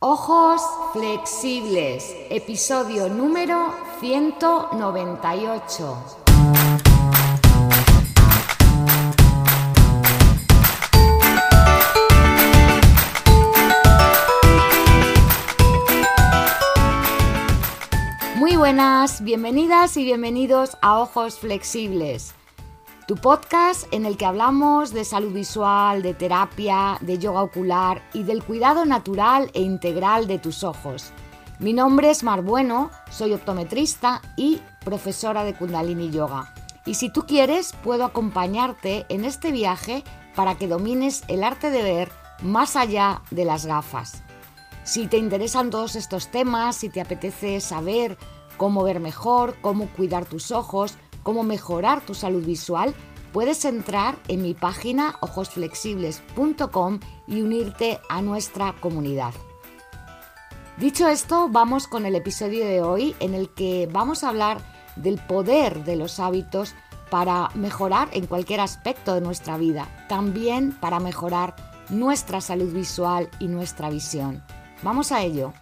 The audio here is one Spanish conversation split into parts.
Ojos flexibles, episodio número 198. Muy buenas, bienvenidas y bienvenidos a Ojos Flexibles tu podcast en el que hablamos de salud visual, de terapia, de yoga ocular y del cuidado natural e integral de tus ojos. Mi nombre es Mar Bueno, soy optometrista y profesora de Kundalini Yoga. Y si tú quieres, puedo acompañarte en este viaje para que domines el arte de ver más allá de las gafas. Si te interesan todos estos temas, si te apetece saber cómo ver mejor, cómo cuidar tus ojos, cómo mejorar tu salud visual, puedes entrar en mi página ojosflexibles.com y unirte a nuestra comunidad. Dicho esto, vamos con el episodio de hoy en el que vamos a hablar del poder de los hábitos para mejorar en cualquier aspecto de nuestra vida, también para mejorar nuestra salud visual y nuestra visión. Vamos a ello.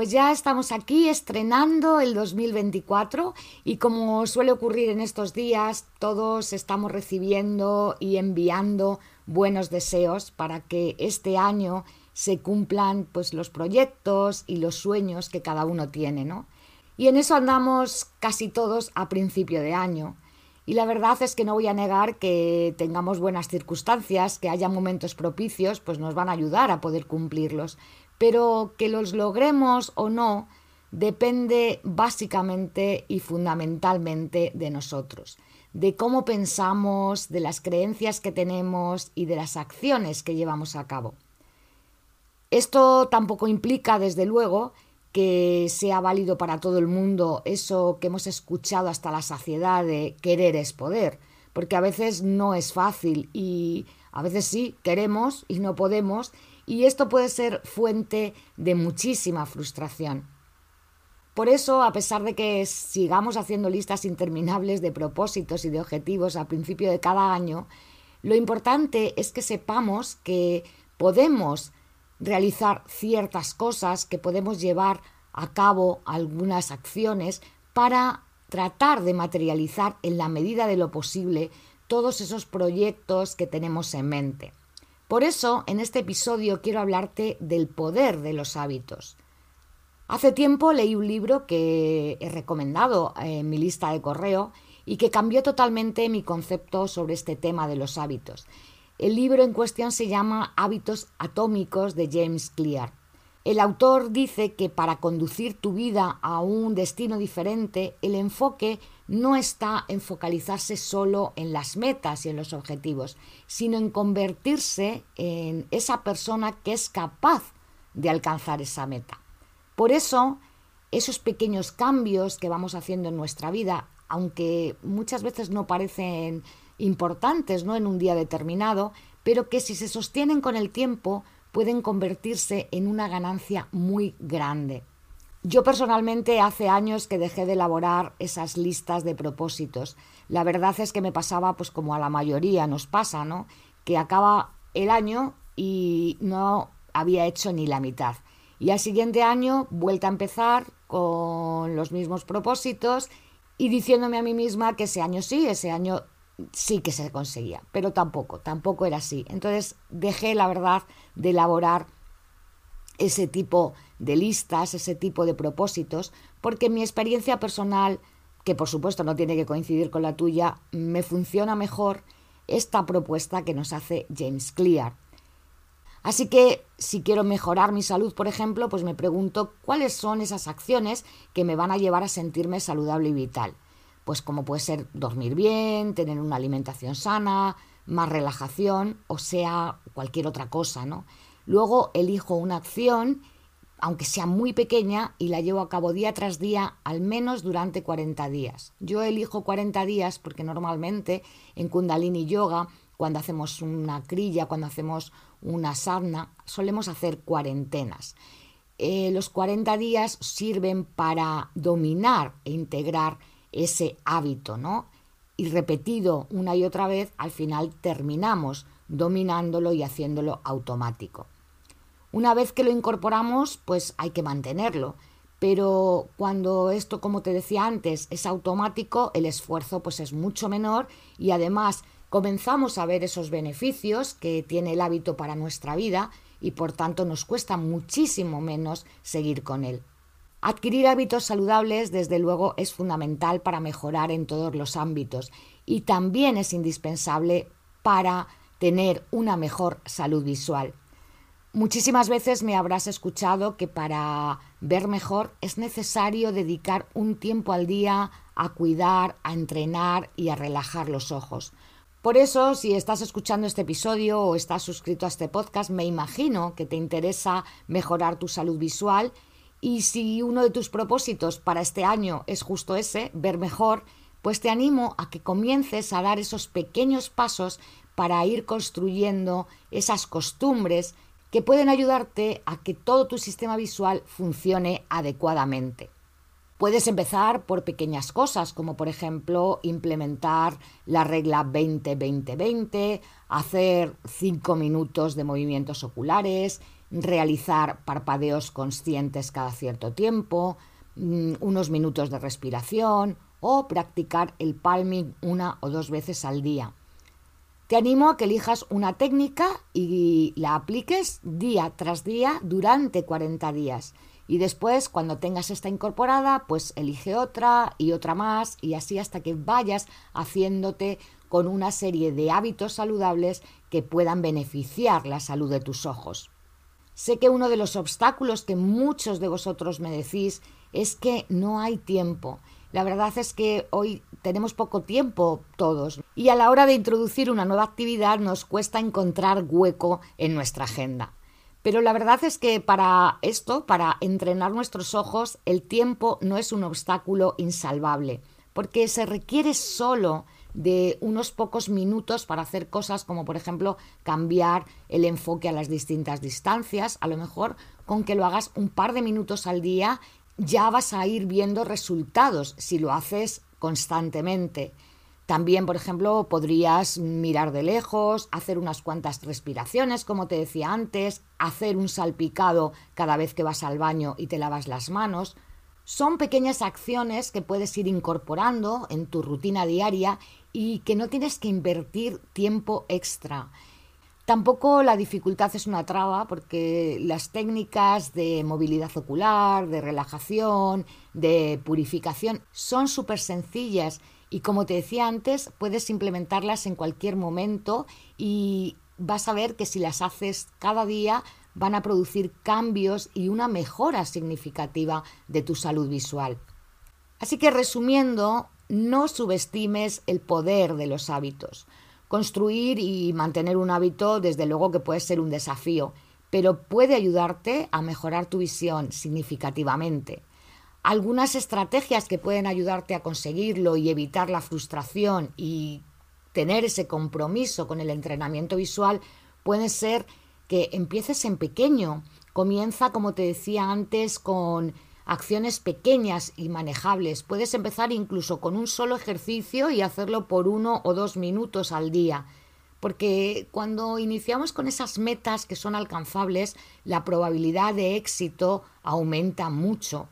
Pues ya estamos aquí estrenando el 2024 y como suele ocurrir en estos días, todos estamos recibiendo y enviando buenos deseos para que este año se cumplan pues los proyectos y los sueños que cada uno tiene, ¿no? Y en eso andamos casi todos a principio de año. Y la verdad es que no voy a negar que tengamos buenas circunstancias, que haya momentos propicios, pues nos van a ayudar a poder cumplirlos pero que los logremos o no depende básicamente y fundamentalmente de nosotros, de cómo pensamos, de las creencias que tenemos y de las acciones que llevamos a cabo. Esto tampoco implica, desde luego, que sea válido para todo el mundo eso que hemos escuchado hasta la saciedad de querer es poder, porque a veces no es fácil y a veces sí queremos y no podemos y esto puede ser fuente de muchísima frustración. Por eso, a pesar de que sigamos haciendo listas interminables de propósitos y de objetivos a principio de cada año, lo importante es que sepamos que podemos realizar ciertas cosas, que podemos llevar a cabo algunas acciones para tratar de materializar en la medida de lo posible todos esos proyectos que tenemos en mente. Por eso, en este episodio quiero hablarte del poder de los hábitos. Hace tiempo leí un libro que he recomendado en mi lista de correo y que cambió totalmente mi concepto sobre este tema de los hábitos. El libro en cuestión se llama Hábitos Atómicos de James Clear. El autor dice que para conducir tu vida a un destino diferente, el enfoque no está en focalizarse solo en las metas y en los objetivos, sino en convertirse en esa persona que es capaz de alcanzar esa meta. Por eso, esos pequeños cambios que vamos haciendo en nuestra vida, aunque muchas veces no parecen importantes ¿no? en un día determinado, pero que si se sostienen con el tiempo, pueden convertirse en una ganancia muy grande. Yo personalmente hace años que dejé de elaborar esas listas de propósitos. La verdad es que me pasaba pues como a la mayoría nos pasa, ¿no? Que acaba el año y no había hecho ni la mitad. Y al siguiente año vuelta a empezar con los mismos propósitos y diciéndome a mí misma que ese año sí, ese año sí que se conseguía, pero tampoco, tampoco era así. Entonces dejé, la verdad, de elaborar ese tipo de listas, ese tipo de propósitos, porque mi experiencia personal, que por supuesto no tiene que coincidir con la tuya, me funciona mejor esta propuesta que nos hace James Clear. Así que si quiero mejorar mi salud, por ejemplo, pues me pregunto cuáles son esas acciones que me van a llevar a sentirme saludable y vital pues como puede ser dormir bien, tener una alimentación sana, más relajación, o sea, cualquier otra cosa, ¿no? Luego elijo una acción, aunque sea muy pequeña, y la llevo a cabo día tras día, al menos durante 40 días. Yo elijo 40 días porque normalmente en Kundalini Yoga, cuando hacemos una crilla, cuando hacemos una sadhana, solemos hacer cuarentenas. eh, los 40 días sirven para dominar e integrar ese hábito, ¿no? Y repetido una y otra vez, al final terminamos dominándolo y haciéndolo automático. Una vez que lo incorporamos, pues hay que mantenerlo. Pero cuando esto, como te decía antes, es automático, el esfuerzo pues es mucho menor y además comenzamos a ver esos beneficios que tiene el hábito para nuestra vida y por tanto nos cuesta muchísimo menos seguir con él. Adquirir hábitos saludables, desde luego, es fundamental para mejorar en todos los ámbitos y también es indispensable para tener una mejor salud visual. Muchísimas veces me habrás escuchado que para ver mejor es necesario dedicar un tiempo al día a cuidar, a entrenar y a relajar los ojos. Por eso, si estás escuchando este episodio o estás suscrito a este podcast, me imagino que te interesa mejorar tu salud visual y si uno de tus propósitos para este año es justo ese, ver mejor, pues te animo a que comiences a dar esos pequeños pasos para ir construyendo esas costumbres que pueden ayudarte a que todo tu sistema visual funcione adecuadamente. Puedes empezar por pequeñas cosas, como por ejemplo implementar la regla 20-20-20, hacer 5 minutos de movimientos oculares, realizar parpadeos conscientes cada cierto tiempo, mm, unos minutos de respiración o practicar el palming una o dos veces al día. Te animo a que elijas una técnica y la apliques día tras día durante 40 días. Y después, cuando tengas esta incorporada, pues elige otra y otra más y así hasta que vayas haciéndote con una serie de hábitos saludables que puedan beneficiar la salud de tus ojos. Sé que uno de los obstáculos que muchos de vosotros me decís es que no hay tiempo la verdad es que hoy tenemos poco tiempo todos y a la hora de introducir una nueva actividad nos cuesta encontrar hueco en nuestra agenda. Pero la verdad es que para esto, para entrenar nuestros ojos, el tiempo no es un obstáculo insalvable, porque se requiere solo de unos pocos minutos para hacer cosas como por ejemplo cambiar el enfoque a las distintas distancias, a lo mejor con que lo hagas un par de minutos al día ya vas a ir viendo resultados si lo haces constantemente. También, por ejemplo, podrías mirar de lejos, hacer unas cuantas respiraciones, como te decía antes, hacer un salpicado cada vez que vas al baño y te lavas las manos. Son pequeñas acciones que puedes ir incorporando en tu rutina diaria y que no tienes que invertir tiempo extra. Tampoco la dificultad es una traba porque las técnicas de movilidad ocular, de relajación, de purificación son súper sencillas y como te decía antes, puedes implementarlas en cualquier momento y vas a ver que si las haces cada día van a producir cambios y una mejora significativa de tu salud visual. Así que resumiendo, no subestimes el poder de los hábitos. Construir y mantener un hábito, desde luego que puede ser un desafío, pero puede ayudarte a mejorar tu visión significativamente. Algunas estrategias que pueden ayudarte a conseguirlo y evitar la frustración y tener ese compromiso con el entrenamiento visual pueden ser que empieces en pequeño. Comienza, como te decía antes, con acciones pequeñas y manejables. Puedes empezar incluso con un solo ejercicio y hacerlo por uno o dos minutos al día. Porque cuando iniciamos con esas metas que son alcanzables, la probabilidad de éxito aumenta mucho.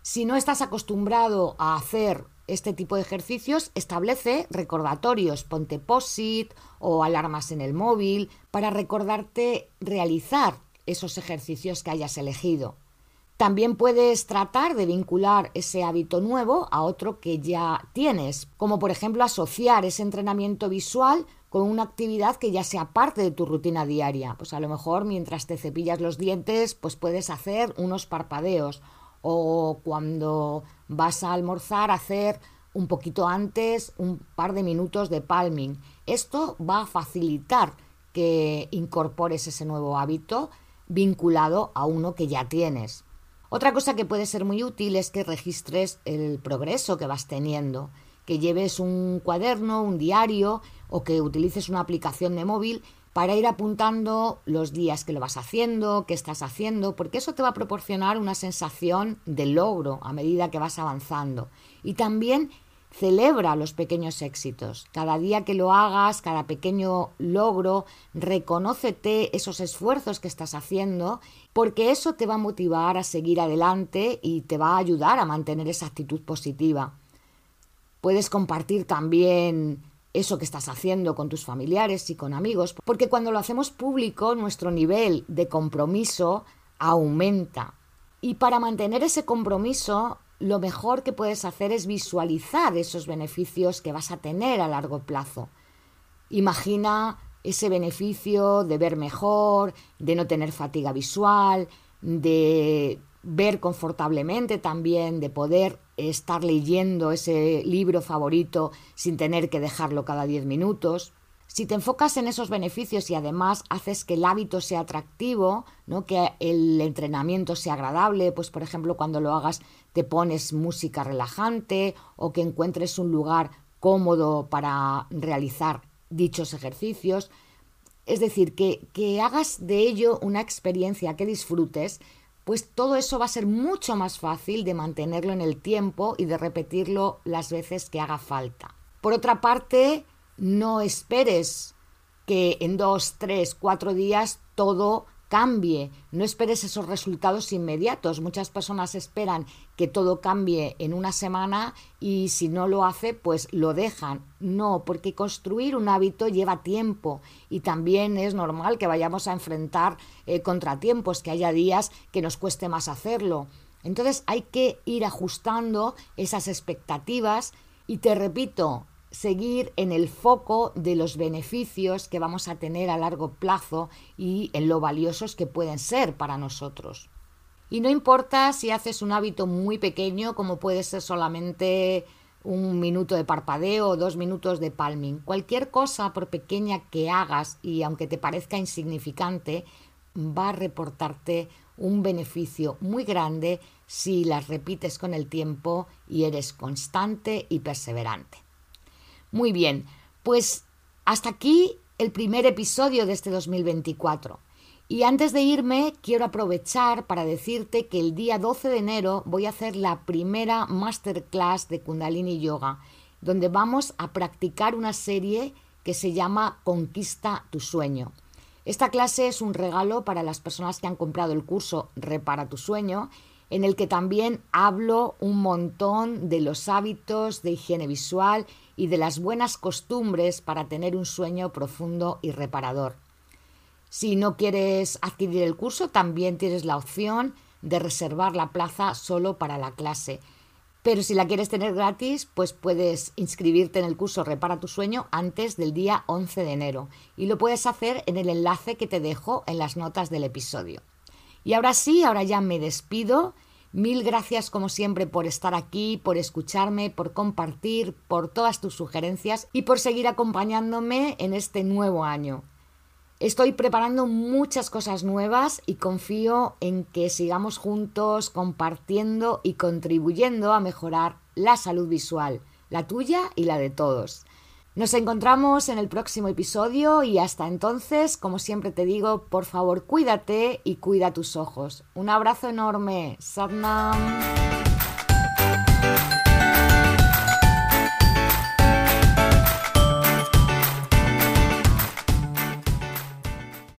Si no estás acostumbrado a hacer este tipo de ejercicios, establece recordatorios, ponte post-it o alarmas en el móvil para recordarte realizar esos ejercicios que hayas elegido. También puedes tratar de vincular ese hábito nuevo a otro que ya tienes, como por ejemplo asociar ese entrenamiento visual con una actividad que ya sea parte de tu rutina diaria. Pues a lo mejor mientras te cepillas los dientes, pues puedes hacer unos parpadeos o cuando vas a almorzar hacer un poquito antes un par de minutos de palming. Esto va a facilitar que incorpores ese nuevo hábito vinculado a uno que ya tienes. Otra cosa que puede ser muy útil es que registres el progreso que vas teniendo, que lleves un cuaderno, un diario o que utilices una aplicación de móvil para ir apuntando los días que lo vas haciendo, qué estás haciendo, porque eso te va a proporcionar una sensación de logro a medida que vas avanzando. Y también celebra los pequeños éxitos. Cada día que lo hagas, cada pequeño logro, reconócete esos esfuerzos que estás haciendo, porque eso te va a motivar a seguir adelante y te va a ayudar a mantener esa actitud positiva. Puedes compartir también eso que estás haciendo con tus familiares y con amigos, porque cuando lo hacemos público nuestro nivel de compromiso aumenta. Y para mantener ese compromiso, lo mejor que puedes hacer es visualizar esos beneficios que vas a tener a largo plazo. Imagina ese beneficio de ver mejor, de no tener fatiga visual, de ver confortablemente también, de poder estar leyendo ese libro favorito sin tener que dejarlo cada 10 minutos. Si te enfocas en esos beneficios y además haces que el hábito sea atractivo, ¿no? que el entrenamiento sea agradable, pues por ejemplo cuando lo hagas te pones música relajante o que encuentres un lugar cómodo para realizar dichos ejercicios, es decir, que, que hagas de ello una experiencia que disfrutes, pues todo eso va a ser mucho más fácil de mantenerlo en el tiempo y de repetirlo las veces que haga falta. Por otra parte, no esperes que en dos, tres, cuatro días todo cambie, no esperes esos resultados inmediatos. Muchas personas esperan que todo cambie en una semana y si no lo hace, pues lo dejan. No, porque construir un hábito lleva tiempo y también es normal que vayamos a enfrentar eh, contratiempos, que haya días que nos cueste más hacerlo. Entonces hay que ir ajustando esas expectativas y te repito, seguir en el foco de los beneficios que vamos a tener a largo plazo y en lo valiosos que pueden ser para nosotros. Y no importa si haces un hábito muy pequeño, como puede ser solamente un minuto de parpadeo o dos minutos de palming. Cualquier cosa, por pequeña que hagas y aunque te parezca insignificante, va a reportarte un beneficio muy grande si las repites con el tiempo y eres constante y perseverante. Muy bien, pues hasta aquí el primer episodio de este 2024. Y antes de irme, quiero aprovechar para decirte que el día 12 de enero voy a hacer la primera masterclass de Kundalini Yoga, donde vamos a practicar una serie que se llama Conquista tu sueño. Esta clase es un regalo para las personas que han comprado el curso Repara tu sueño, en el que también hablo un montón de los hábitos de higiene visual y de las buenas costumbres para tener un sueño profundo y reparador. Si no quieres adquirir el curso, también tienes la opción de reservar la plaza solo para la clase. Pero si la quieres tener gratis, pues puedes inscribirte en el curso Repara tu sueño antes del día 11 de enero y lo puedes hacer en el enlace que te dejo en las notas del episodio. Y ahora sí, ahora ya me despido Mil gracias como siempre por estar aquí, por escucharme, por compartir, por todas tus sugerencias y por seguir acompañándome en este nuevo año. Estoy preparando muchas cosas nuevas y confío en que sigamos juntos compartiendo y contribuyendo a mejorar la salud visual, la tuya y la de todos. Nos encontramos en el próximo episodio y hasta entonces, como siempre te digo, por favor cuídate y cuida tus ojos. Un abrazo enorme. Satnam.